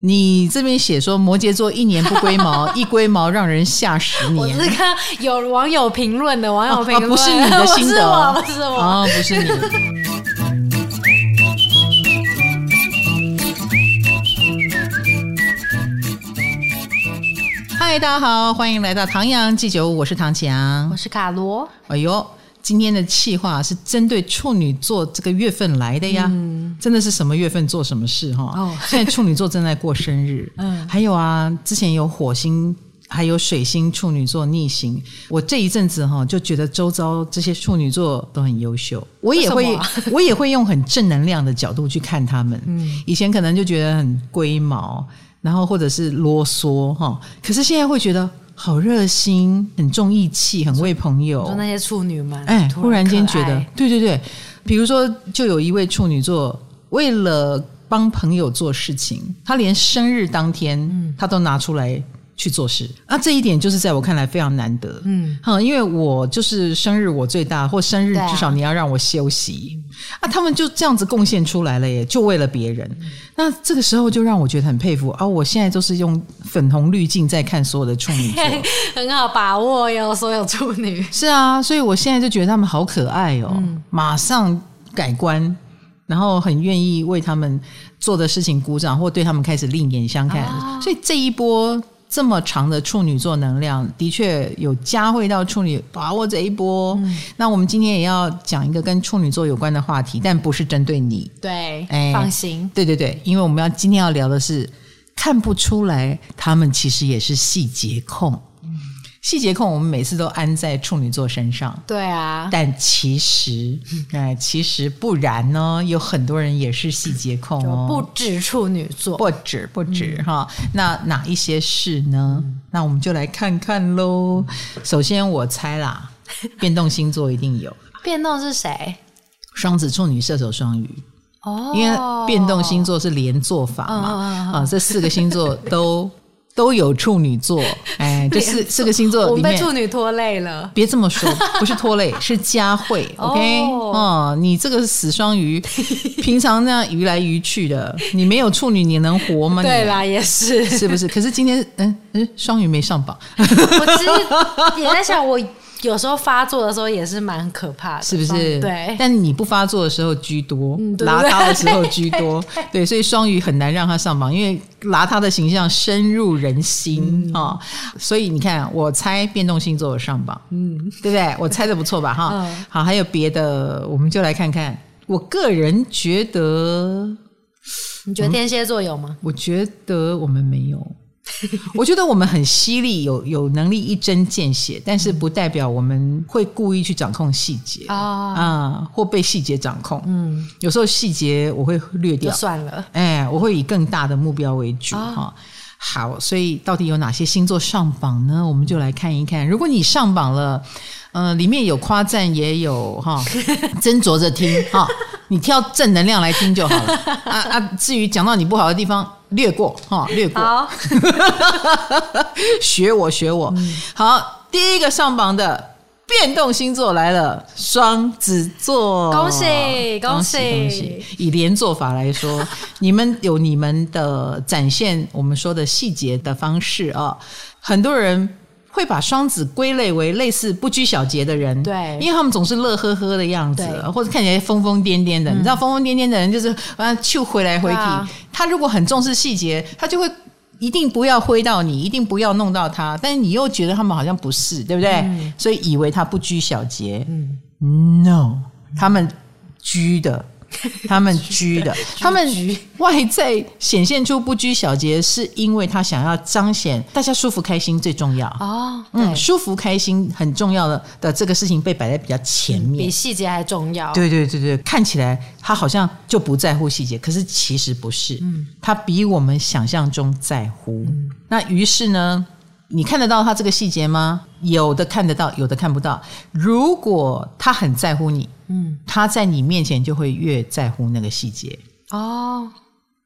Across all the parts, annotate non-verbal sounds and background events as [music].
你这边写说摩羯座一年不龟毛，[laughs] 一龟毛让人吓十年。我是看有网友评论的，网友评论、哦、不是你的心得，不 [laughs] 是我，不是我，哦，不是你。嗨，大家好，欢迎来到唐阳鸡酒屋，我是唐强，我是卡罗。哎呦。今天的企划是针对处女座这个月份来的呀，嗯、真的是什么月份做什么事哈。哦、现在处女座正在过生日，[laughs] 嗯，还有啊，之前有火星还有水星处女座逆行，我这一阵子哈就觉得周遭这些处女座都很优秀，我也会、啊、[laughs] 我也会用很正能量的角度去看他们。嗯，以前可能就觉得很龟毛，然后或者是啰嗦哈，可是现在会觉得。好热心，很重义气，很为朋友。说那些处女们，哎，突然间觉得，对对对，比如说，就有一位处女座，为了帮朋友做事情，他连生日当天，嗯，他都拿出来。去做事啊，这一点就是在我看来非常难得。嗯，哈，因为我就是生日我最大，或生日至少你要让我休息啊，啊。他们就这样子贡献出来了耶，就为了别人。嗯、那这个时候就让我觉得很佩服啊。我现在都是用粉红滤镜在看所有的处女座，[laughs] 很好把握哟，所有处女。是啊，所以我现在就觉得他们好可爱哦，嗯、马上改观，然后很愿意为他们做的事情鼓掌，或对他们开始另眼相看。哦、所以这一波。这么长的处女座能量，的确有加会到处女，把握这一波。嗯、那我们今天也要讲一个跟处女座有关的话题，但不是针对你。对，哎，放心。对对对，因为我们要今天要聊的是，看不出来他们其实也是细节控。细节控，我们每次都安在处女座身上。对啊，但其实，[laughs] 哎，其实不然呢。有很多人也是细节控哦，不止处女座，不止不止哈。那哪一些是呢？那我们就来看看喽。首先，我猜啦，[laughs] 变动星座一定有。变动是谁？双子、处女、射手、双鱼。哦，因为变动星座是连坐法嘛。啊，这四个星座都。都有处女座，[laughs] 哎，这四四个星座里面，我被处女拖累了。别这么说，不是拖累，是佳慧。[laughs] OK，哦，你这个死双鱼，[laughs] 平常那样鱼来鱼去的，你没有处女，你能活吗？对啦，也是，是不是？可是今天，嗯嗯，双鱼没上榜。我其实也在想我。有时候发作的时候也是蛮可怕的，是不是？对，但你不发作的时候居多，嗯、拉他的时候居多，[laughs] 对，所以双鱼很难让他上榜，因为拿他的形象深入人心啊、嗯哦。所以你看，我猜变动星座有上榜，嗯，对不对？我猜的不错吧？哈，嗯、好，还有别的，我们就来看看。我个人觉得，你觉得天蝎座有吗？我觉得我们没有。[laughs] 我觉得我们很犀利，有有能力一针见血，但是不代表我们会故意去掌控细节啊啊，或被细节掌控。嗯，有时候细节我会略掉，算了。哎，我会以更大的目标为主哈。哦好，所以到底有哪些星座上榜呢？我们就来看一看。如果你上榜了，呃，里面有夸赞，也有哈，[laughs] 斟酌着听哈，你挑正能量来听就好了。啊啊，至于讲到你不好的地方，略过哈，略过。好 [laughs] 学我学我。好，第一个上榜的。变动星座来了，双子座，恭喜恭喜恭喜！以连坐法来说，[laughs] 你们有你们的展现我们说的细节的方式啊。很多人会把双子归类为类似不拘小节的人，对，因为他们总是乐呵呵的样子，或者看起来疯疯癫癫的。嗯、你知道，疯疯癫癫的人就是啊，就回来回去。啊、他如果很重视细节，他就会。一定不要挥到你，一定不要弄到他，但是你又觉得他们好像不是，对不对？嗯、所以以为他不拘小节。嗯，no，他们拘的。[laughs] 他们拘的，[laughs] 他们外在显现出不拘小节，是因为他想要彰显大家舒服开心最重要哦。嗯，舒服开心很重要的的这个事情被摆在比较前面，比细节还重要。对对对对，看起来他好像就不在乎细节，可是其实不是。嗯，他比我们想象中在乎。嗯，那于是呢？你看得到他这个细节吗？有的看得到，有的看不到。如果他很在乎你，嗯，他在你面前就会越在乎那个细节。哦，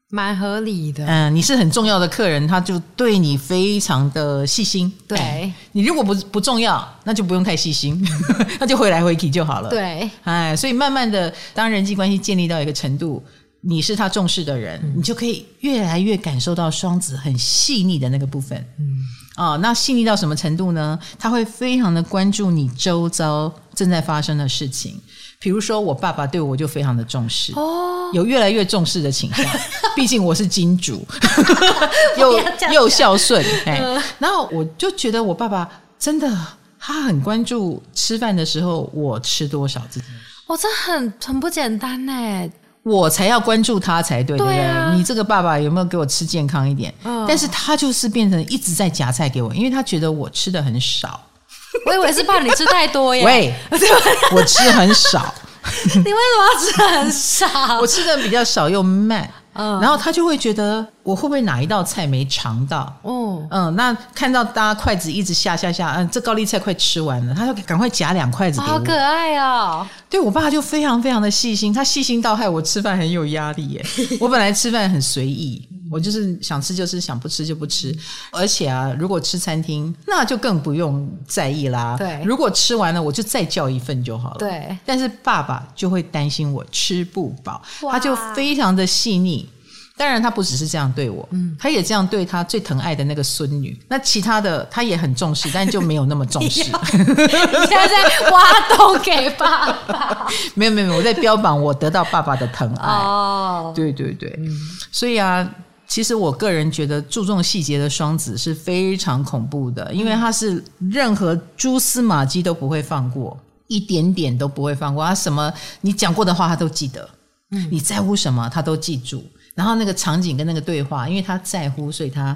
蛮合理的。嗯，你是很重要的客人，他就对你非常的细心。对，哎，你如果不不重要，那就不用太细心，[laughs] 那就回来回去就好了。对，哎，所以慢慢的，当人际关系建立到一个程度。你是他重视的人，嗯、你就可以越来越感受到双子很细腻的那个部分。嗯，哦，那细腻到什么程度呢？他会非常的关注你周遭正在发生的事情。比如说，我爸爸对我就非常的重视，哦，有越来越重视的倾向。[laughs] 毕竟我是金主，[laughs] 又又孝顺，哎，然后我就觉得我爸爸真的，他很关注吃饭的时候我吃多少这件事。哦，这很很不简单呢。我才要关注他才对，对不对？你这个爸爸有没有给我吃健康一点？嗯，但是他就是变成一直在夹菜给我，因为他觉得我吃的很少。[laughs] 我以为是怕你吃太多耶。喂，[laughs] 我吃很少。[laughs] 你为什么要吃很少？我吃的比较少又慢。嗯，然后他就会觉得我会不会哪一道菜没尝到？哦，嗯，那看到大家筷子一直下下下，嗯，这高丽菜快吃完了，他就赶快夹两筷子给我。好可爱哦！对，我爸就非常非常的细心，他细心到害我吃饭很有压力耶。我本来吃饭很随意，我就是想吃就吃，想不吃就不吃。而且啊，如果吃餐厅，那就更不用在意啦。对，如果吃完了，我就再叫一份就好了。对，但是爸爸就会担心我吃不饱，他就非常的细腻。当然，他不只是这样对我，嗯，他也这样对他最疼爱的那个孙女。那其他的他也很重视，但就没有那么重视。[laughs] 你现在在挖洞给爸爸？[laughs] 没有没有没有，我在标榜我得到爸爸的疼爱。哦，对对对，嗯，所以啊，其实我个人觉得注重细节的双子是非常恐怖的，因为他是任何蛛丝马迹都不会放过，一点点都不会放过。他什么你讲过的话他都记得，嗯，你在乎什么他都记住。然后那个场景跟那个对话，因为他在乎，所以他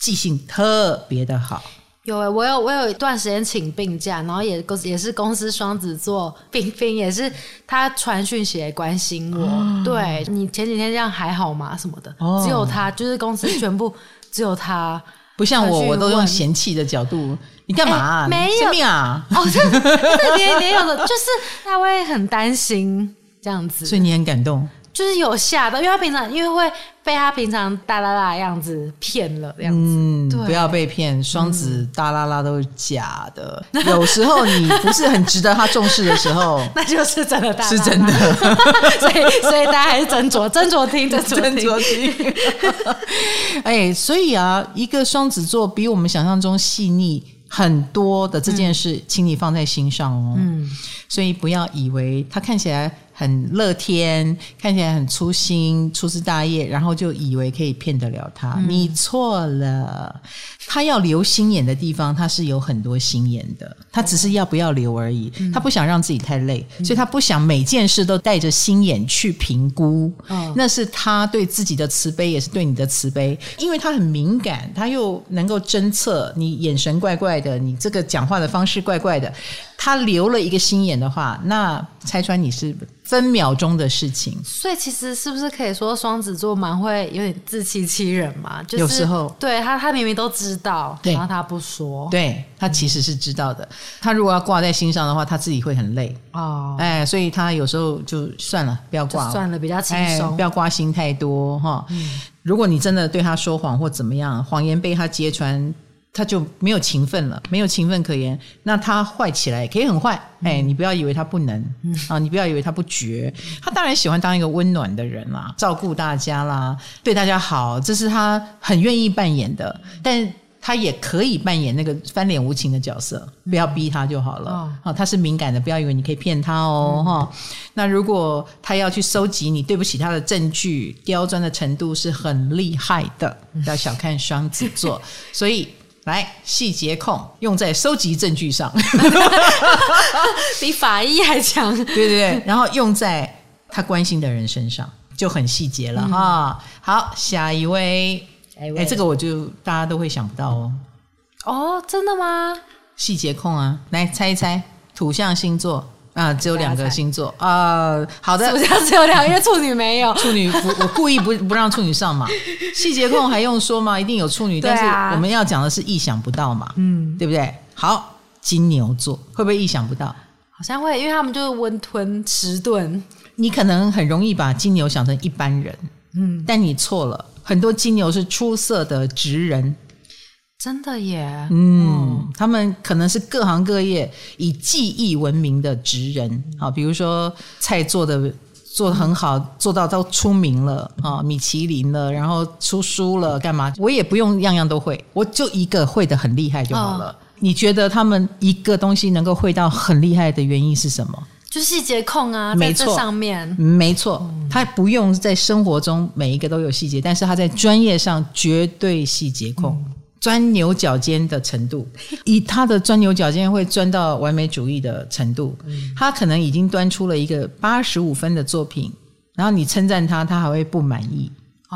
记性特别的好。有诶，我有我有一段时间请病假，然后也公也是公司双子座，冰冰也是他传讯息来关心我。哦、对，你前几天这样还好吗？什么的，哦、只有他，就是公司全部 [laughs] 只有他，不像我，我都用嫌弃的角度。你干嘛、啊？没有命啊！哦，这这连连有的，就是他会很担心这样子，[laughs] 所以你很感动。就是有吓到，因为他平常因为会被他平常大啦啦的样子骗了，这样子。嗯，对不要被骗，双子大啦啦都是假的。嗯、有时候你不是很值得他重视的时候，[laughs] 那就是真的大啦啦，是真的。[laughs] 所以，所以大家还是斟酌斟酌听，斟酌听。[laughs] 哎，所以啊，一个双子座比我们想象中细腻很多的这件事，嗯、请你放在心上哦。嗯，所以不要以为他看起来。很乐天，看起来很粗心、粗枝大叶，然后就以为可以骗得了他。嗯、你错了，他要留心眼的地方，他是有很多心眼的。他只是要不要留而已。嗯、他不想让自己太累，嗯、所以他不想每件事都带着心眼去评估。嗯、那是他对自己的慈悲，也是对你的慈悲。因为他很敏感，他又能够侦测你眼神怪怪的，你这个讲话的方式怪怪的。他留了一个心眼的话，那拆穿你是分秒钟的事情。所以其实是不是可以说双子座蛮会有点自欺欺人嘛？就是、有时候对他，他明明都知道，对然后他不说。对，他其实是知道的。嗯、他如果要挂在心上的话，他自己会很累哦。哎，所以他有时候就算了，不要挂，算了，比较轻松，哎、不要挂心太多哈。嗯、如果你真的对他说谎或怎么样，谎言被他揭穿。他就没有情分了，没有情分可言。那他坏起来也可以很坏，哎、嗯，你不要以为他不能、嗯、啊，你不要以为他不绝。他当然喜欢当一个温暖的人啦，照顾大家啦，对大家好，这是他很愿意扮演的。但他也可以扮演那个翻脸无情的角色，不要逼他就好了。他是敏感的，不要以为你可以骗他哦。哈、嗯，那如果他要去收集你对不起他的证据，刁钻的程度是很厉害的，不要小看双子座，所以。来，细节控用在收集证据上，[laughs] 比法医还强。对对对，然后用在他关心的人身上，就很细节了哈。嗯、好，下一位，哎位，这个我就大家都会想不到哦。哦，真的吗？细节控啊，来猜一猜，土象星座。啊，只有两个星座啊、呃，好的，好像只有两个，因为处女没有 [laughs] 处女不，我故意不不让处女上嘛。[laughs] 细节控还用说吗？一定有处女，啊、但是我们要讲的是意想不到嘛，嗯，对不对？好，金牛座会不会意想不到？好像会，因为他们就是温吞迟钝。你可能很容易把金牛想成一般人，嗯，但你错了，很多金牛是出色的职人。真的耶，嗯，他们可能是各行各业以技艺闻名的职人，啊，比如说菜做的做的很好，做到都出名了啊，米其林了，然后出书了，干嘛？我也不用样样都会，我就一个会的很厉害就好了。哦、你觉得他们一个东西能够会到很厉害的原因是什么？就细节控啊，没错，在这上面没错，他不用在生活中每一个都有细节，但是他在专业上绝对细节控。嗯钻牛角尖的程度，以他的钻牛角尖会钻到完美主义的程度，他可能已经端出了一个八十五分的作品，然后你称赞他，他还会不满意，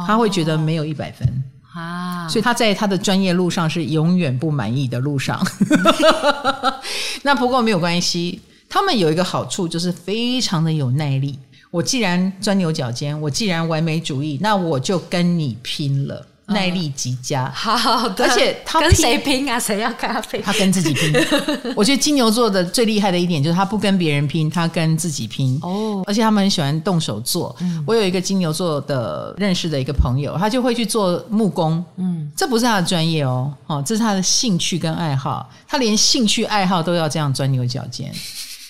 他会觉得没有一百分啊，所以他在他的专业路上是永远不满意的路上。[laughs] 那不过没有关系，他们有一个好处就是非常的有耐力。我既然钻牛角尖，我既然完美主义，那我就跟你拼了。耐力极佳，好，而且他跟谁拼啊？谁要跟他拼？他跟自己拼。[laughs] 我觉得金牛座的最厉害的一点就是他不跟别人拼，他跟自己拼。哦，而且他们很喜欢动手做。嗯，我有一个金牛座的认识的一个朋友，他就会去做木工。嗯，这不是他的专业哦，哦，这是他的兴趣跟爱好。他连兴趣爱好都要这样钻牛角尖，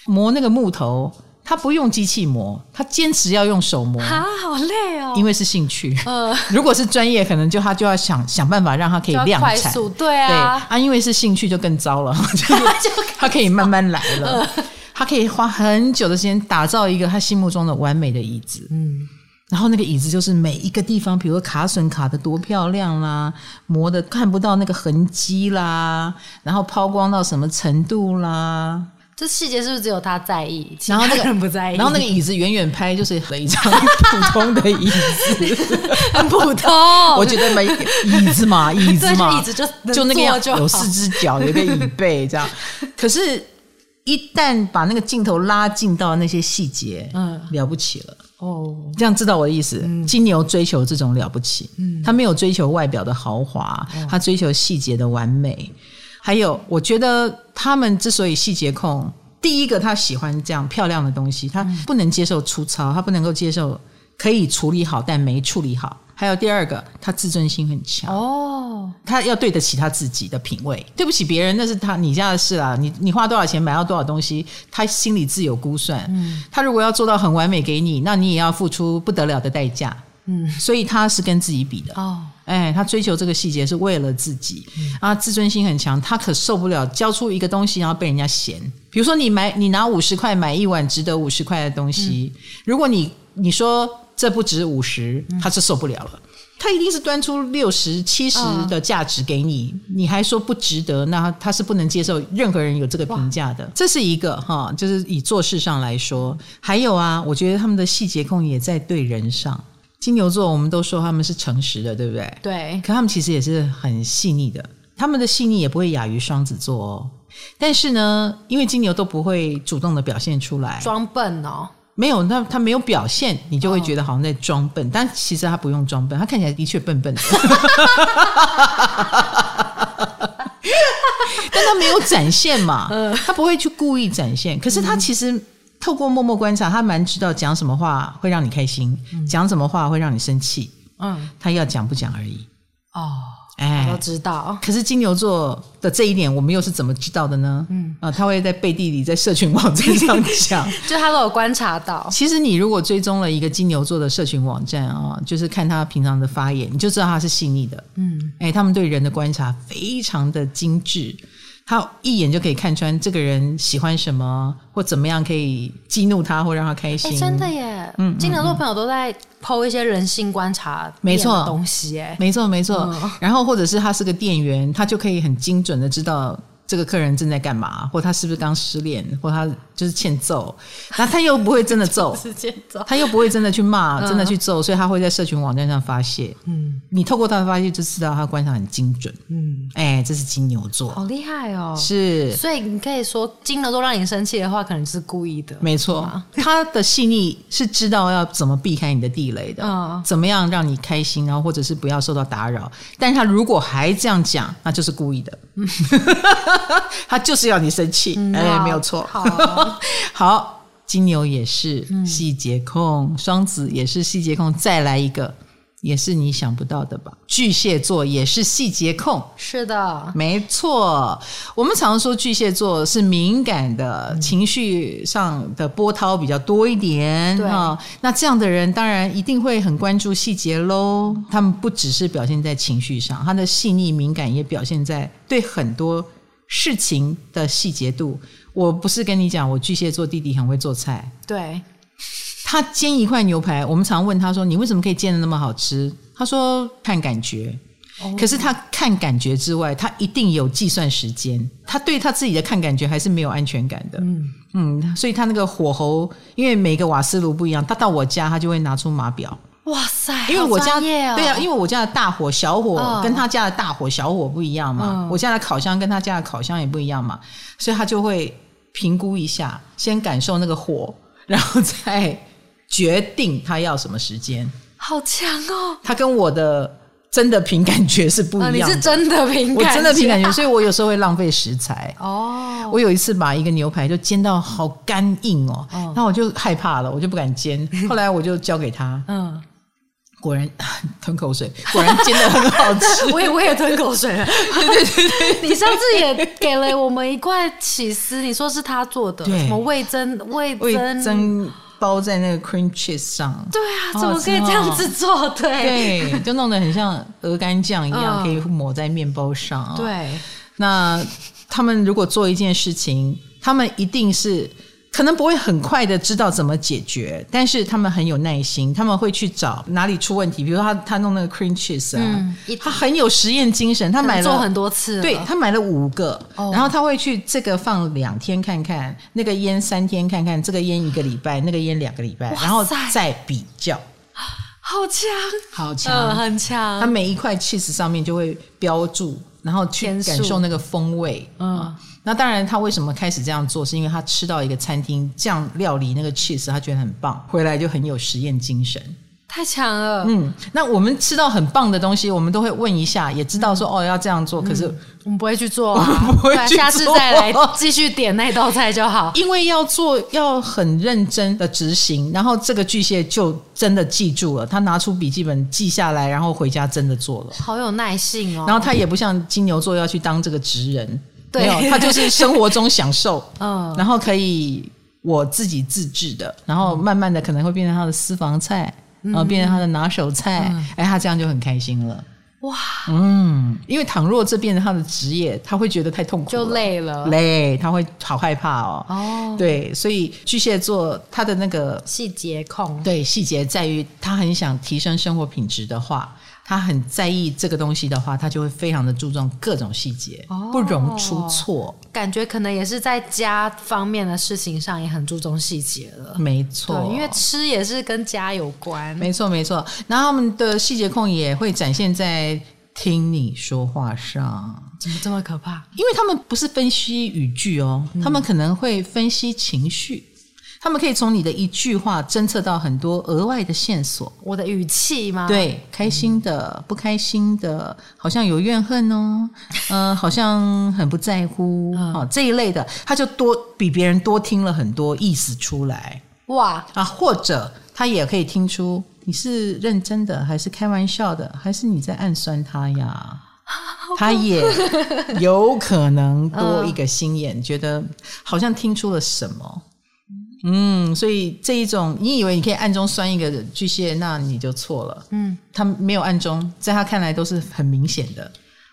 磨那个木头。他不用机器磨，他坚持要用手磨啊，好累哦！因为是兴趣。[laughs] 呃，如果是专业，可能就他就要想想办法让他可以量产。对啊，对啊，因为是兴趣就更糟了，[laughs] [laughs] 就他可以慢慢来了，呃、他可以花很久的时间打造一个他心目中的完美的椅子。嗯，然后那个椅子就是每一个地方，比如说卡榫卡的多漂亮啦，磨的看不到那个痕迹啦，然后抛光到什么程度啦。这细节是不是只有他在意？然后那个人不在意。然后那个椅子远远拍就是一张 [laughs] 普通的椅子，很普通。[laughs] 我觉得没椅子嘛，[laughs] 椅子嘛，椅子就就那个样，有四只脚，有一个椅背这样。可是，一旦把那个镜头拉近到那些细节，嗯，了不起了哦。这样知道我的意思？金牛追求这种了不起，嗯，他没有追求外表的豪华，他追求细节的完美。还有，我觉得他们之所以细节控，第一个他喜欢这样漂亮的东西，他不能接受粗糙，他不能够接受可以处理好但没处理好。还有第二个，他自尊心很强哦，他要对得起他自己的品味，对不起别人那是他你家的事啦。你你花多少钱买到多少东西，他心里自有估算。嗯，他如果要做到很完美给你，那你也要付出不得了的代价。嗯，所以他是跟自己比的。哦，哎，他追求这个细节是为了自己，嗯、啊，自尊心很强，他可受不了交出一个东西然后被人家嫌。比如说你买你拿五十块买一碗值得五十块的东西，嗯、如果你你说这不值五十，他是受不了了，嗯、他一定是端出六十七十的价值给你，哦、你还说不值得，那他是不能接受任何人有这个评价的。这是一个哈，就是以做事上来说，还有啊，我觉得他们的细节控也在对人上。金牛座，我们都说他们是诚实的，对不对？对。可他们其实也是很细腻的，他们的细腻也不会亚于双子座哦。但是呢，因为金牛都不会主动的表现出来，装笨哦。没有，那他没有表现，你就会觉得好像在装笨。哦、但其实他不用装笨，他看起来的确笨笨的。[laughs] 但他没有展现嘛，[laughs] 他不会去故意展现。可是他其实。透过默默观察，他蛮知道讲什么话会让你开心，嗯、讲什么话会让你生气。嗯，他要讲不讲而已。哦，哎，我都知道。可是金牛座的这一点，我们又是怎么知道的呢？嗯啊，他会在背地里在社群网站上讲，[laughs] 就他都有观察到。其实你如果追踪了一个金牛座的社群网站啊，就是看他平常的发言，你就知道他是细腻的。嗯，哎，他们对人的观察非常的精致。他一眼就可以看穿这个人喜欢什么，或怎么样可以激怒他，或让他开心。真的耶，嗯，金牛座朋友都在 po 一些人性观察，没错，东西，哎，没错，没错。然后或者是他是个店员，他就可以很精准的知道。这个客人正在干嘛？或他是不是刚失恋？或他就是欠揍？那他又不会真的揍，[laughs] 他又不会真的去骂，真的去揍，所以他会在社群网站上发泄。嗯，你透过他的发泄就知道他观察很精准。嗯，哎，这是金牛座，好厉害哦！是，所以你可以说金牛座让你生气的话，可能是故意的。没错，他的细腻是知道要怎么避开你的地雷的，嗯，怎么样让你开心，然后或者是不要受到打扰。但是他如果还这样讲，那就是故意的。嗯。[laughs] [laughs] 他就是要你生气，嗯、哎，没有错。好，[laughs] 好，金牛也是细节控，双、嗯、子也是细节控。再来一个，也是你想不到的吧？巨蟹座也是细节控，是的，没错。我们常说巨蟹座是敏感的，嗯、情绪上的波涛比较多一点。对啊，那这样的人当然一定会很关注细节喽。他们不只是表现在情绪上，他的细腻敏感也表现在对很多事情的细节度。我不是跟你讲，我巨蟹座弟弟很会做菜，对。他煎一块牛排，我们常问他说：“你为什么可以煎的那么好吃？”他说：“看感觉。Oh. ”可是他看感觉之外，他一定有计算时间。他对他自己的看感觉还是没有安全感的。嗯嗯，所以他那个火候，因为每个瓦斯炉不一样，他到我家他就会拿出码表。哇塞！因为我家、哦、对啊，因为我家的大火小火跟他家的大火小火不一样嘛，嗯、我家的烤箱跟他家的烤箱也不一样嘛，所以他就会评估一下，先感受那个火，然后再。决定他要什么时间，好强哦！他跟我的真的凭感觉是不一样的。啊、你是真的凭感觉，我真的凭感觉，所以我有时候会浪费食材。哦，我有一次把一个牛排就煎到好干硬哦，那、哦、我就害怕了，我就不敢煎。后来我就交给他，嗯，果然 [laughs] 吞口水，果然煎的很好吃。[laughs] 我也我也吞口水了。对对对对，你上次也给了我们一块起司，你说是他做的，对什么味增味噌。包在那个 cream cheese 上，对啊，怎么可以这样子做？对，对，就弄得很像鹅肝酱一样，可以抹在面包上。对，那他们如果做一件事情，他们一定是。可能不会很快的知道怎么解决，但是他们很有耐心，他们会去找哪里出问题。比如说他他弄那个 cream cheese 啊，嗯、他很有实验精神，他买了做很多次，对，他买了五个，哦、然后他会去这个放两天看看，那个腌三天看看，这个腌一个礼拜，那个腌两个礼拜，然后再比较，好强，好强，呃，很强。他每一块 cheese 上面就会标注，然后去感受那个风味，嗯。那当然，他为什么开始这样做？是因为他吃到一个餐厅这样料理那个 cheese，他觉得很棒，回来就很有实验精神，太强了。嗯，那我们吃到很棒的东西，我们都会问一下，也知道说、嗯、哦要这样做，可是、嗯、我们不会去做、啊，不会去做，下次再来继续点那道菜就好。[laughs] 因为要做要很认真的执行，然后这个巨蟹就真的记住了，他拿出笔记本记下来，然后回家真的做了，好有耐性哦。然后他也不像金牛座要去当这个职人。对 [laughs] 没有，他就是生活中享受，[laughs] 嗯，然后可以我自己自制的，然后慢慢的可能会变成他的私房菜，然后变成他的拿手菜，嗯、哎，他这样就很开心了，哇，嗯，因为倘若这变成他的职业，他会觉得太痛苦，就累了，累，他会好害怕哦，哦，对，所以巨蟹座他的那个细节控，对，细节在于他很想提升生活品质的话。他很在意这个东西的话，他就会非常的注重各种细节，哦、不容出错。感觉可能也是在家方面的事情上也很注重细节了。没错，因为吃也是跟家有关。没错，没错。然后他们的细节控也会展现在听你说话上。怎么这么可怕？因为他们不是分析语句哦，嗯、他们可能会分析情绪。他们可以从你的一句话侦测到很多额外的线索。我的语气吗？对，开心的、嗯、不开心的，好像有怨恨哦，嗯、[laughs] 呃，好像很不在乎啊、嗯哦，这一类的，他就多比别人多听了很多意思出来。哇啊，或者他也可以听出你是认真的还是开玩笑的，还是你在暗酸他呀？[laughs] 他也有可能多一个心眼，嗯、觉得好像听出了什么。嗯，所以这一种，你以为你可以暗中酸一个巨蟹，那你就错了。嗯，他没有暗中，在他看来都是很明显的。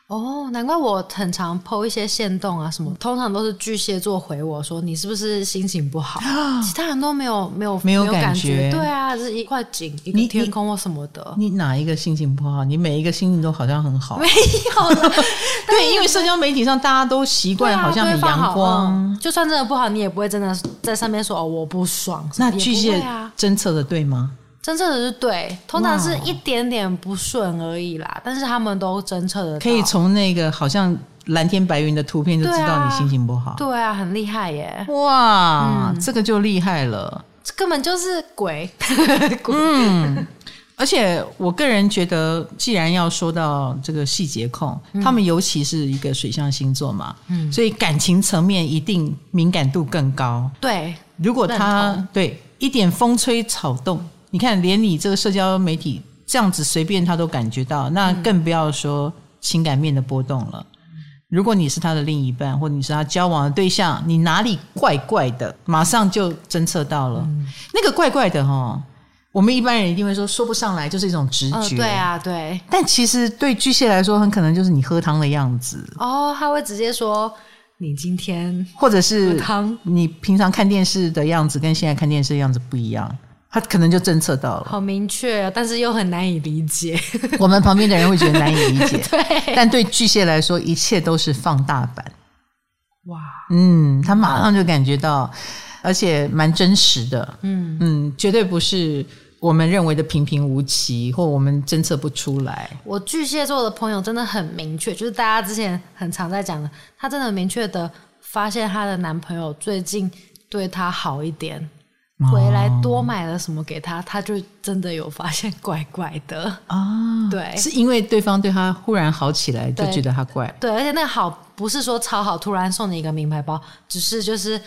哦，难怪我很常 po 一些限动啊什么，通常都是巨蟹座回我说，你是不是心情不好？其他人都没有没有没有感觉，对啊，是一块景一个天空或什么的你。你哪一个心情不好？你每一个心情都好像很好。没有了，[laughs] 对，因为社交媒体上大家都习惯好像很阳光，嗯，就算真的不好，你也不会真的在上面说哦我不爽。那巨蟹侦测的对吗？侦测的是对，通常是一点点不顺而已啦，但是他们都侦测的可以从那个好像蓝天白云的图片就知道你心情不好。对啊，很厉害耶！哇，嗯、这个就厉害了，这根本就是鬼。[laughs] 鬼嗯，而且我个人觉得，既然要说到这个细节控，嗯、他们尤其是一个水象星座嘛，嗯，所以感情层面一定敏感度更高。对，如果他对一点风吹草动。你看，连你这个社交媒体这样子随便他都感觉到，那更不要说情感面的波动了。如果你是他的另一半，或你是他交往的对象，你哪里怪怪的，马上就侦测到了。嗯、那个怪怪的哈，我们一般人一定会说说不上来，就是一种直觉。呃、对啊，对。但其实对巨蟹来说，很可能就是你喝汤的样子。哦，他会直接说你今天，或者是你平常看电视的样子跟现在看电视的样子不一样。他可能就侦测到了，好明确，啊但是又很难以理解。[laughs] 我们旁边的人会觉得难以理解，[laughs] 对。但对巨蟹来说，一切都是放大版。哇，嗯，他马上就感觉到，而且蛮真实的。嗯嗯，绝对不是我们认为的平平无奇，或我们侦测不出来。我巨蟹座的朋友真的很明确，就是大家之前很常在讲的，他真的很明确的发现她的男朋友最近对她好一点。回来多买了什么给他，他就真的有发现怪怪的啊。哦、对，是因为对方对他忽然好起来，就觉得他怪。对，而且那个好不是说超好，突然送你一个名牌包，只是就是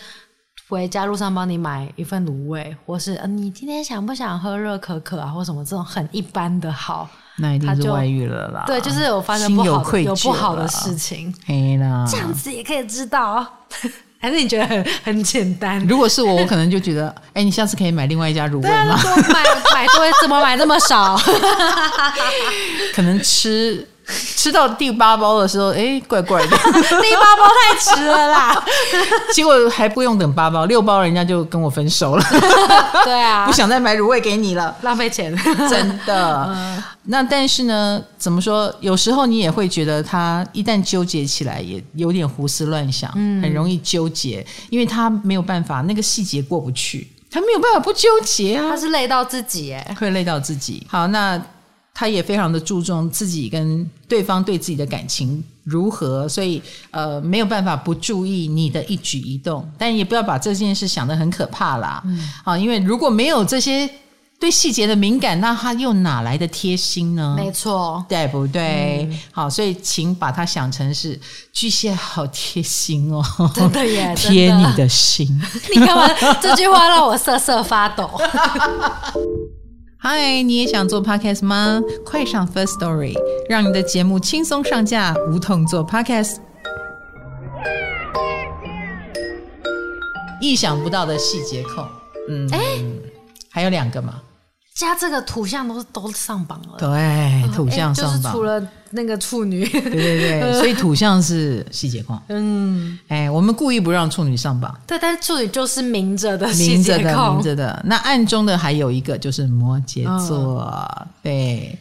回家路上帮你买一份卤味，或是呃你今天想不想喝热可可啊，或什么这种很一般的好，那一定是外遇了啦。对，就是有发生不好有，有不好的事情，这样子也可以知道。还是你觉得很很简单？如果是我，我可能就觉得，[laughs] 哎、欸，你下次可以买另外一家卤味吗？多买买多，怎么买那么少？[laughs] 可能吃。[laughs] 吃到第八包的时候，哎，怪怪的，[laughs] 第八包太迟了啦。[laughs] 结果还不用等八包，六包人家就跟我分手了。对啊，不想再买卤味给你了，浪费钱，真的。嗯、那但是呢，怎么说？有时候你也会觉得他一旦纠结起来，也有点胡思乱想，嗯、很容易纠结，因为他没有办法，那个细节过不去，他没有办法不纠结啊。他是累到自己，哎，会累到自己。好，那。他也非常的注重自己跟对方对自己的感情如何，所以呃没有办法不注意你的一举一动，但也不要把这件事想得很可怕啦。嗯，啊，因为如果没有这些对细节的敏感，那他又哪来的贴心呢？没错，对不对？嗯、好，所以请把它想成是巨蟹好贴心哦，真的耶，[laughs] 贴你的心。[laughs] 你干嘛？这句话让我瑟瑟发抖。嗨，你也想做 podcast 吗？快上 First Story，让你的节目轻松上架，无痛做 podcast。意想不到的细节控，嗯，哎、欸，还有两个吗？加这个土象都都上榜了，对，土象上榜，就是除了那个处女，对对对，[laughs] 所以土象是细节控，嗯，哎，我们故意不让处女上榜，对，但是处女就是明着的，明着的，明着的，那暗中的还有一个就是摩羯座，哦、对。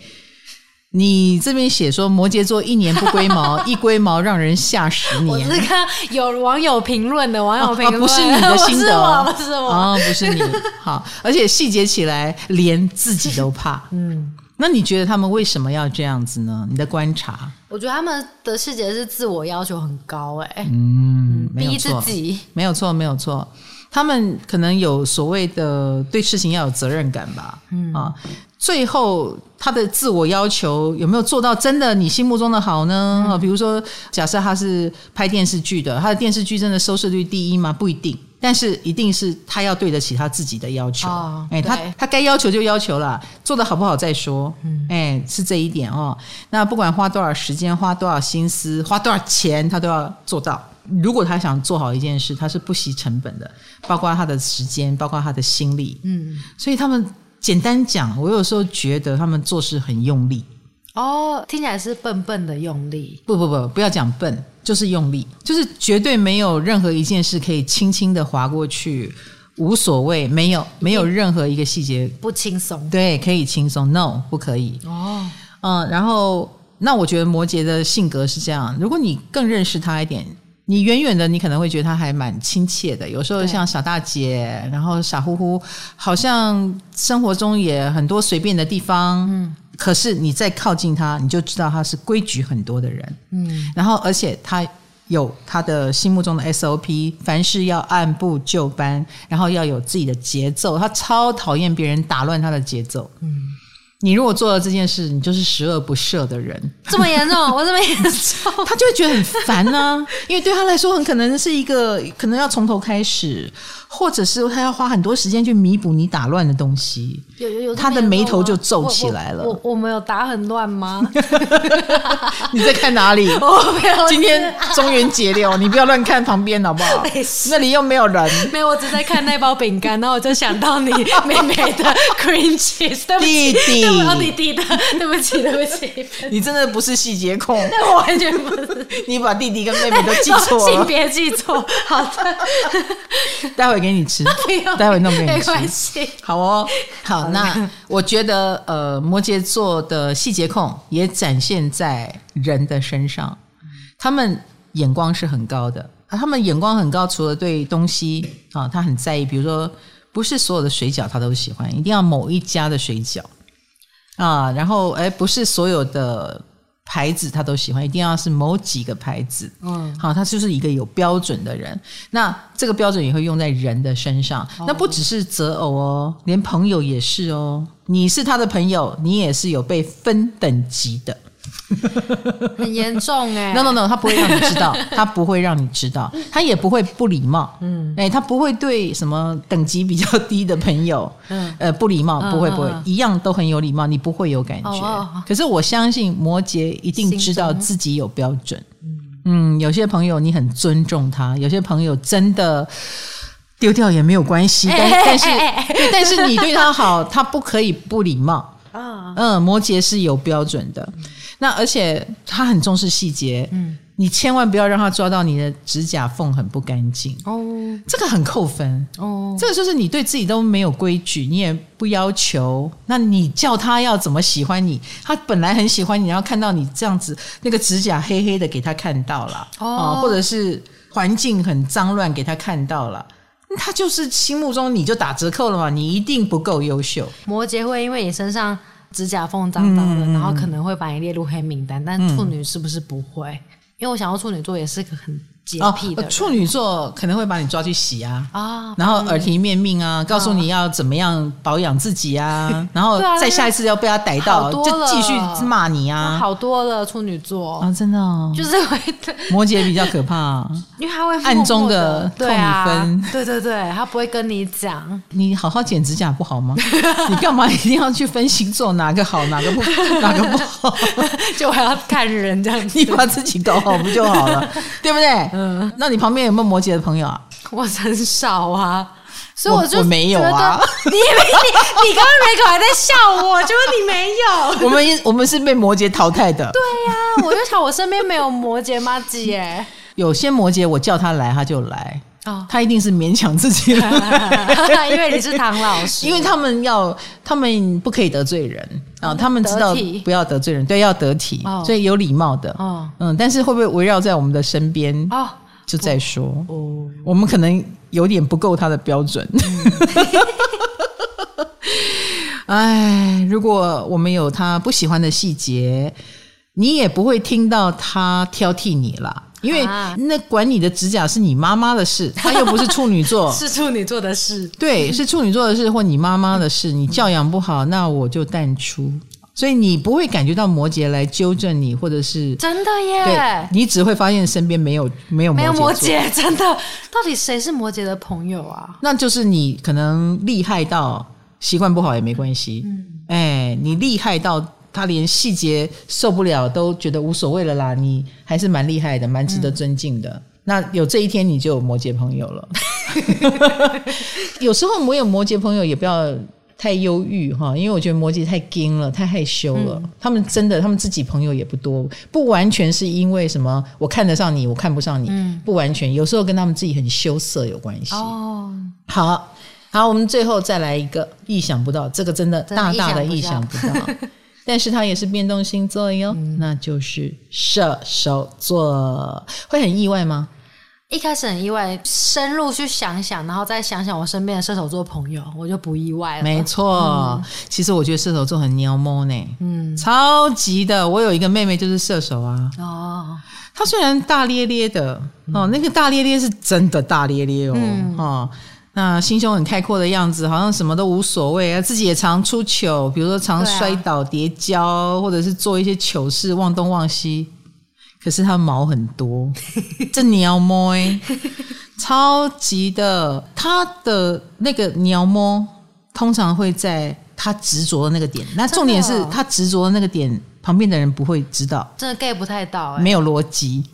你这边写说摩羯座一年不龟毛，[laughs] 一龟毛让人吓十年。我是看有网友评论的，网友评论、哦哦、不是你的心得，[laughs] 不是我，哦，不是你。好，而且细节起来连自己都怕。[laughs] 嗯，那你觉得他们为什么要这样子呢？你的观察？我觉得他们的细节是自我要求很高，哎，嗯，逼自己，没有错，没有错。他们可能有所谓的对事情要有责任感吧，嗯啊。最后，他的自我要求有没有做到真的你心目中的好呢？啊、嗯，比如说，假设他是拍电视剧的，他的电视剧真的收视率第一吗？不一定，但是一定是他要对得起他自己的要求。哦、哎，他他该要求就要求了，做的好不好再说。嗯，哎，是这一点哦。那不管花多少时间、花多少心思、花多少钱，他都要做到。如果他想做好一件事，他是不惜成本的，包括他的时间，包括他的心力。嗯，所以他们。简单讲，我有时候觉得他们做事很用力。哦，听起来是笨笨的用力。不不不，不要讲笨，就是用力，就是绝对没有任何一件事可以轻轻的划过去，无所谓，没有没有任何一个细节不轻松。对，可以轻松，no，不可以。哦，嗯，然后那我觉得摩羯的性格是这样，如果你更认识他一点。你远远的，你可能会觉得他还蛮亲切的，有时候像傻大姐，然后傻乎乎，好像生活中也很多随便的地方。嗯，可是你再靠近他，你就知道他是规矩很多的人。嗯，然后而且他有他的心目中的 SOP，凡事要按部就班，然后要有自己的节奏，他超讨厌别人打乱他的节奏。嗯。你如果做了这件事，你就是十恶不赦的人。这么严重？[laughs] 我这么严重？他就会觉得很烦呢、啊，[laughs] 因为对他来说，很可能是一个可能要从头开始。或者是他要花很多时间去弥补你打乱的东西，有有有，他的眉头就皱起来了。我我，我没有打很乱吗？[laughs] 你在看哪里？我没有。今天中元节了，你不要乱看旁边好不好？那里又没有人。没有，我只在看那包饼干，然后我就想到你妹妹的 cream cheese。弟弟，对弟弟的，[laughs] 对不起，对不起。你真的不是细节控，[laughs] 那我完全不是。[laughs] 你把弟弟跟妹妹都记错了，性别记错。好的，待会。给你吃，待会弄给你吃。没关系，好哦，好。那我觉得，呃，摩羯座的细节控也展现在人的身上，他们眼光是很高的。他们眼光很高，除了对东西啊，他很在意，比如说，不是所有的水饺他都喜欢，一定要某一家的水饺啊。然后，哎，不是所有的。牌子他都喜欢，一定要是某几个牌子。嗯，好，他就是一个有标准的人。那这个标准也会用在人的身上。哦、那不只是择偶哦，连朋友也是哦。你是他的朋友，你也是有被分等级的。[laughs] 很严重哎！[laughs] No No No，他不会让你知道，[laughs] 他不会让你知道，他也不会不礼貌。嗯，哎，他不会对什么等级比较低的朋友，嗯，呃，不礼貌，不会不会，一样都很有礼貌，你不会有感觉。可是我相信摩羯一定知道自己有标准。嗯，有些朋友你很尊重他，有些朋友真的丢掉也没有关系，但但是但是你对他好，他不可以不礼貌。啊，嗯，摩羯是有标准的。那而且他很重视细节，嗯，你千万不要让他抓到你的指甲缝很不干净哦，这个很扣分哦，这个就是你对自己都没有规矩，你也不要求，那你叫他要怎么喜欢你？他本来很喜欢你，然后看到你这样子，那个指甲黑黑的给他看到了哦，或者是环境很脏乱给他看到了，他就是心目中你就打折扣了嘛，你一定不够优秀。摩羯会因为你身上。指甲缝脏脏的，嗯、然后可能会把你列入黑名单，但处女是不是不会？嗯、因为我想要处女座也是个很。洁癖的、哦、处女座可能会把你抓去洗啊，啊然后耳提面命啊，嗯、告诉你要怎么样保养自己啊，啊 [laughs] 然后再下一次要被他逮到，就继续骂你啊，好多了处女座。啊，真的、哦，就是会 [laughs] 摩羯比较可怕，因为他会暗中的扣你分，对对对，他不会跟你讲，你好好剪指甲不好吗？[laughs] 你干嘛一定要去分星座哪个好哪个不哪个不好？就还要看人这样子，你把自己搞好不就好了，对不对？嗯，那你旁边有没有摩羯的朋友啊？[laughs] 我很少啊，所以我就没有啊。[laughs] 你你你刚刚没口还在笑我，结果你没有。[laughs] 我们我们是被摩羯淘汰的。对呀、啊，我就想我身边没有摩羯麻吉耶。有些摩羯我叫他来他就来，哦，他一定是勉强自己来，[laughs] 因为你是唐老师。因为他们要他们不可以得罪人啊，他们知道不要得罪人，对，要得体，哦、所以有礼貌的。哦，嗯，但是会不会围绕在我们的身边？哦。就再说，哦，我们可能有点不够他的标准。[laughs] 哎，如果我们有他不喜欢的细节，你也不会听到他挑剔你了，因为那管你的指甲是你妈妈的事，[laughs] 她又不是处女座，[laughs] 是处女座的事，对，[laughs] 是处女座的事或你妈妈的事，你教养不好，那我就淡出。所以你不会感觉到摩羯来纠正你，或者是真的耶？对，你只会发现身边没有没有摩羯，没有摩羯，真的。到底谁是摩羯的朋友啊？那就是你可能厉害到习惯不好也没关系。嗯，哎，你厉害到他连细节受不了都觉得无所谓了啦，你还是蛮厉害的，蛮值得尊敬的。嗯，那有这一天，你就有摩羯朋友了。[laughs] 有时候我有摩羯朋友，也不要。太忧郁哈，因为我觉得摩羯太惊了，太害羞了。嗯、他们真的，他们自己朋友也不多，不完全是因为什么我看得上你，我看不上你，嗯、不完全。有时候跟他们自己很羞涩有关系。哦，好好，我们最后再来一个意想不到，这个真的大大的意想不到，不 [laughs] 但是它也是变动星座哟，嗯、那就是射手座，会很意外吗？一开始很意外，深入去想想，然后再想想我身边的射手座朋友，我就不意外了。没错，嗯、其实我觉得射手座很喵猫呢，嗯，超级的。我有一个妹妹就是射手啊，哦，她虽然大咧咧的，哦，那个大咧咧是真的大咧咧哦，嗯、哦，那心胸很开阔的样子，好像什么都无所谓啊，自己也常出糗，比如说常摔倒、跌跤，啊、或者是做一些糗事，忘东忘西。可是他毛很多，[laughs] 这鸟摸，超级的，他的那个鸟摸通常会在他执着的那个点。那重点是他执着的那个点，旁边的人不会知道，真的 get 不太到、欸，没有逻辑，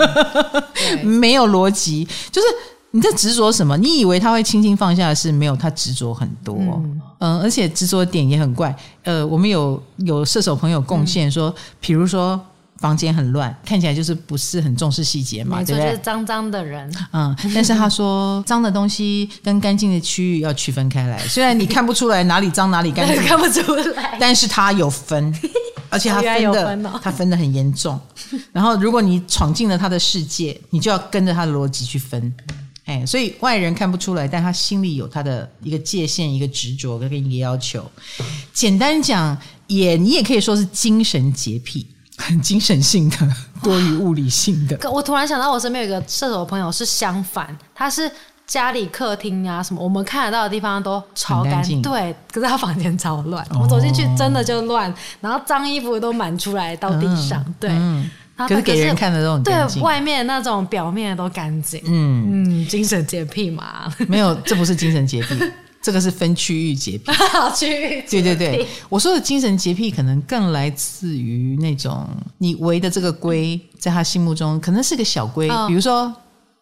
[laughs] 没有逻辑，就是你在执着什么？你以为他会轻轻放下的事，没有，他执着很多，嗯，呃、而且执着的点也很怪。呃，我们有有射手朋友贡献说，比如说。房间很乱，看起来就是不是很重视细节嘛，对不对？就是脏脏的人。嗯，但是他说脏的东西跟干净的区域要区分开来。[laughs] 虽然你看不出来哪里脏哪里干净，[laughs] 看不出来，但是他有分，[laughs] 而且他分的，他分的很严重。然后如果你闯进了他的世界，你就要跟着他的逻辑去分。哎，所以外人看不出来，但他心里有他的一个界限、一个执着跟一个要求。简单讲，也你也可以说是精神洁癖。很精神性的 [laughs] 多于物理性的。我突然想到，我身边有一个射手朋友是相反，他是家里客厅啊什么，我们看得到的地方都超干净，对。可是他房间超乱，我走进去真的就乱，然后脏衣服都满出来到地上，对。可是给人看的都很干净，对，外面那种表面都干净。嗯嗯，精神洁癖嘛？[laughs] 没有，这不是精神洁癖。[laughs] 这个是分区域洁癖，区域。对对对，我说的精神洁癖可能更来自于那种你围的这个规，在他心目中可能是个小规，哦、比如说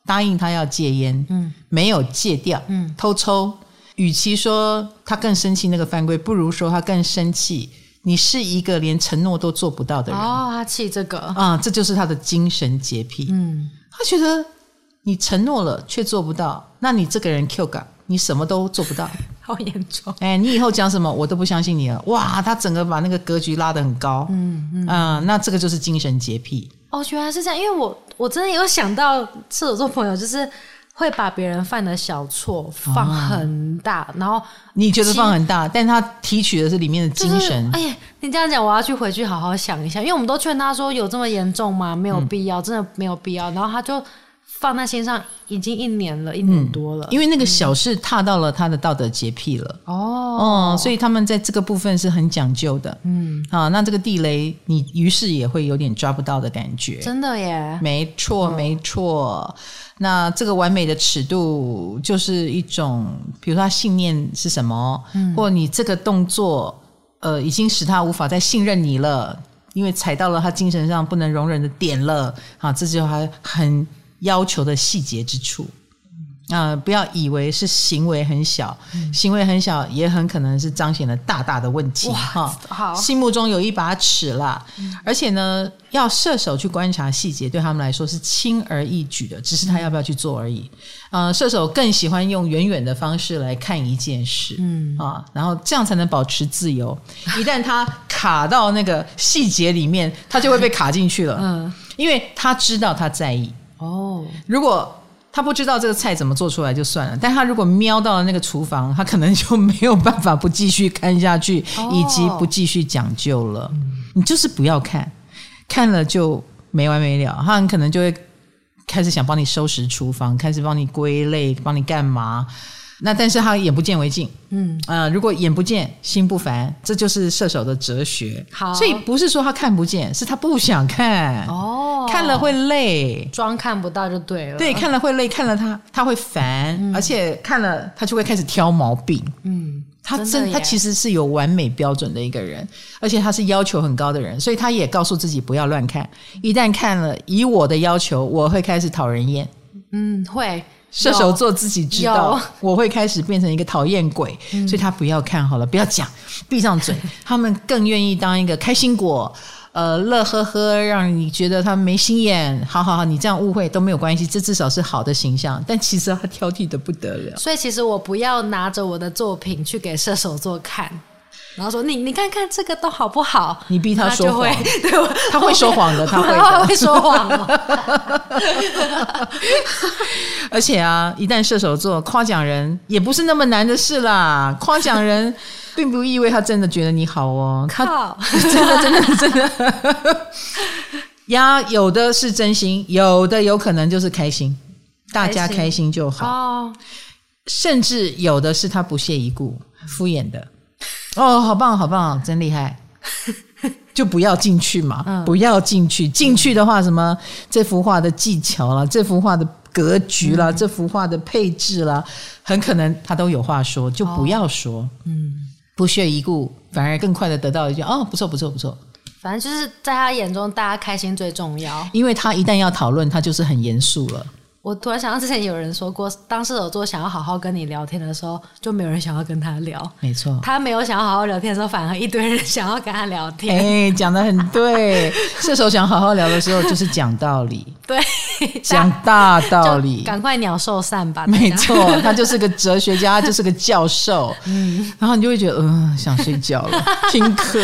答应他要戒烟，嗯，没有戒掉，嗯，偷抽。与其说他更生气那个犯规，不如说他更生气，你是一个连承诺都做不到的人。哦，他气这个啊、嗯，这就是他的精神洁癖。嗯，他觉得你承诺了却做不到，那你这个人 Q 感。你什么都做不到，[laughs] 好严重！哎，你以后讲什么我都不相信你了。哇，他整个把那个格局拉得很高，嗯嗯、呃，那这个就是精神洁癖。哦，原来是这样，因为我我真的有想到射手座朋友，就是会把别人犯的小错放很大，啊、然后你觉得放很大，但他提取的是里面的精神。就是、哎呀，你这样讲，我要去回去好好想一下，因为我们都劝他说有这么严重吗？没有必要，嗯、真的没有必要。然后他就。放在心上已经一年了，一年多了。嗯，因为那个小事踏到了他的道德洁癖了。哦，嗯，所以他们在这个部分是很讲究的。嗯，啊，那这个地雷你于是也会有点抓不到的感觉。真的耶，没错，没错。那这个完美的尺度就是一种，比如说他信念是什么，嗯，或你这个动作，呃，已经使他无法再信任你了，因为踩到了他精神上不能容忍的点了。啊，这就还很。要求的细节之处，啊、呃，不要以为是行为很小，嗯、行为很小也很可能是彰显了大大的问题。哈，好，心目中有一把尺啦，嗯、而且呢，要射手去观察细节，对他们来说是轻而易举的，只是他要不要去做而已。呃，射手更喜欢用远远的方式来看一件事，嗯啊，然后这样才能保持自由。[laughs] 一旦他卡到那个细节里面，他就会被卡进去了，嗯，因为他知道他在意。哦，如果他不知道这个菜怎么做出来就算了，但他如果瞄到了那个厨房，他可能就没有办法不继续看下去，哦、以及不继续讲究了。嗯、你就是不要看，看了就没完没了，他很可能就会开始想帮你收拾厨房，开始帮你归类，帮你干嘛。那但是他眼不见为净，嗯，呃，如果眼不见心不烦，这就是射手的哲学。好，所以不是说他看不见，是他不想看。哦，看了会累，装看不到就对了。对，看了会累，看了他他会烦，嗯、而且看了他就会开始挑毛病。嗯，他真他其实是有完美标准的一个人，而且他是要求很高的人，所以他也告诉自己不要乱看。一旦看了，以我的要求，我会开始讨人厌。嗯，会。射手座自己知道，我会开始变成一个讨厌鬼，所以他不要看好了，不要讲，闭上嘴。[laughs] 他们更愿意当一个开心果，呃，乐呵呵，让你觉得他们没心眼。好好好，你这样误会都没有关系，这至少是好的形象。但其实他挑剔的不得了，所以其实我不要拿着我的作品去给射手座看。然后说你你看看这个都好不好？你逼他说谎，会 [laughs] 对他会说谎的，他会 [laughs] 他会说谎。[laughs] 而且啊，一旦射手座夸奖人，也不是那么难的事啦。夸奖人，并不意味他真的觉得你好哦。他，真的真的真的呀，有的是真心，有的有可能就是开心，大家开心就好。甚至有的是他不屑一顾、敷衍的。哦，好棒，好棒，真厉害！[laughs] 就不要进去嘛，嗯、不要进去。进去的话，什么这幅画的技巧啦，这幅画的格局啦，嗯、这幅画的配置啦，很可能他都有话说，就不要说。哦、嗯，不屑一顾，反而更快的得到一句哦，不错，不错，不错。反正就是在他眼中，大家开心最重要。因为他一旦要讨论，他就是很严肃了。我突然想到，之前有人说过，当射手座想要好好跟你聊天的时候，就没有人想要跟他聊。没错，他没有想要好好聊天的时候，反而一堆人 [laughs] 想要跟他聊天。哎，讲的很对。[laughs] 射手想好好聊的时候，就是讲道理。对，讲大道理。赶快鸟兽散吧。没错，他就是个哲学家，就是个教授。嗯，然后你就会觉得，嗯、呃，想睡觉了，听课。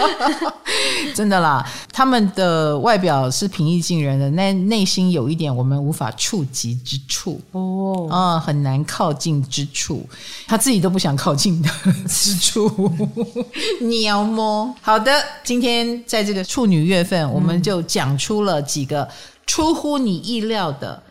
[laughs] 真的啦，他们的外表是平易近人的，那内心有一点我们。们无法触及之处哦，啊，很难靠近之处，他自己都不想靠近的之处，[laughs] 你要么好的，今天在这个处女月份，嗯、我们就讲出了几个出乎你意料的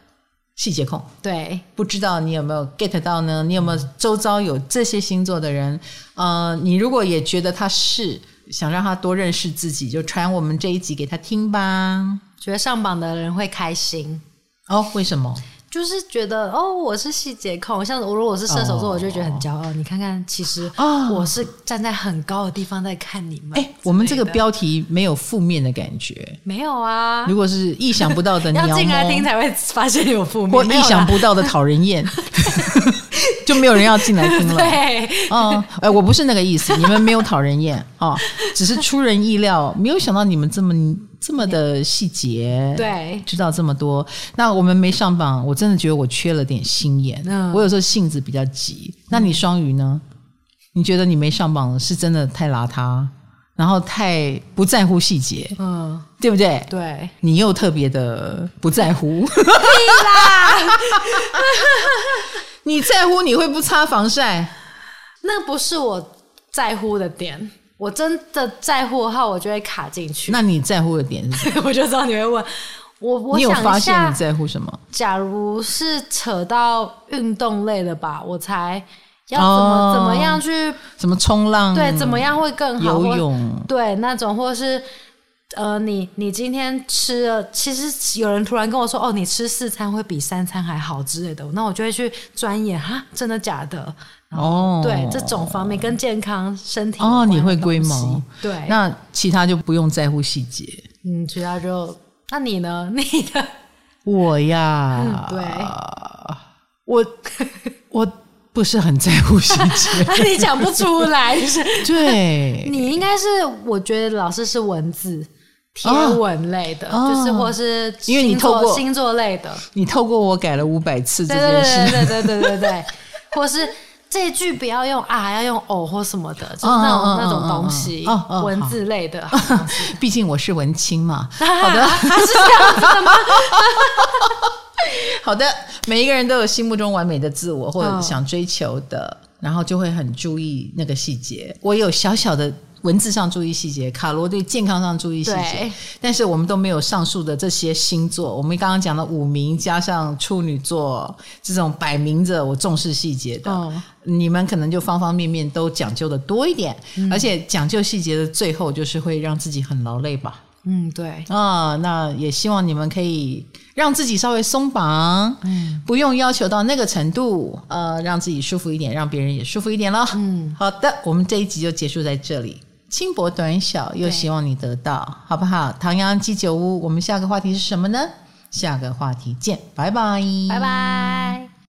细节控。对，不知道你有没有 get 到呢？你有没有周遭有这些星座的人？呃，你如果也觉得他是想让他多认识自己，就传我们这一集给他听吧。觉得上榜的人会开心。哦，为什么？就是觉得哦，我是细节控，像我如果我是射手座，哦、我就觉得很骄傲。你看看，其实我是站在很高的地方在看你们。哎、哦，我们这个标题没有负面的感觉，没有啊。如果是意想不到的，[laughs] 你要进来听才会发现有负面，或意想不到的讨人厌，[laughs] [laughs] 就没有人要进来听了。[laughs] 对，嗯，哎，我不是那个意思，你们没有讨人厌啊，只是出人意料，没有想到你们这么。这么的细节，对，知道这么多。那我们没上榜，我真的觉得我缺了点心眼。嗯，我有时候性子比较急。那你双鱼呢？你觉得你没上榜是真的太邋遢，然后太不在乎细节，嗯，对不对？对，你又特别的不在乎。对啦，[laughs] 你在乎你会不擦防晒？那不是我在乎的点。我真的在乎的话，我就会卡进去。那你在乎的点是什么？[laughs] 我就知道你会问我。我你有发现你在乎什么？假如是扯到运动类的吧，我才要怎么、哦、怎么样去？怎么冲浪？对，怎么样会更好？游泳？对，那种或是呃，你你今天吃了，其实有人突然跟我说，哦，你吃四餐会比三餐还好之类的，那我就会去钻研哈，真的假的？哦，对，这种方面跟健康身体哦，你会龟毛，对，那其他就不用在乎细节，嗯，其他就那你呢？[laughs] 你的？我呀，嗯、对，我我不是很在乎细节，[laughs] 你讲不出来，就是。对，[laughs] 你应该是我觉得老师是文字贴文类的，哦、就是或是因为你透过星座类的，你透过我改了五百次这件事，对对对对对对对，或是。这句不要用啊，要用哦或什么的，就是那种、oh, 那种东西，oh, oh, oh, 文字类的。[laughs] 毕竟我是文青嘛。[laughs] 好的，是这样子的吗？[laughs] 好的，每一个人都有心目中完美的自我或者想追求的，oh. 然后就会很注意那个细节。我有小小的。文字上注意细节，卡罗对健康上注意细节，但是我们都没有上述的这些星座。我们刚刚讲的五名加上处女座这种摆明着我重视细节的，哦、你们可能就方方面面都讲究的多一点，嗯、而且讲究细节的最后就是会让自己很劳累吧。嗯，对啊，那也希望你们可以让自己稍微松绑，嗯，不用要求到那个程度，呃，让自己舒服一点，让别人也舒服一点了。嗯，好的，我们这一集就结束在这里。轻薄短小，又希望你得到，好不好？唐阳鸡酒屋，我们下个话题是什么呢？下个话题见，拜拜，拜拜。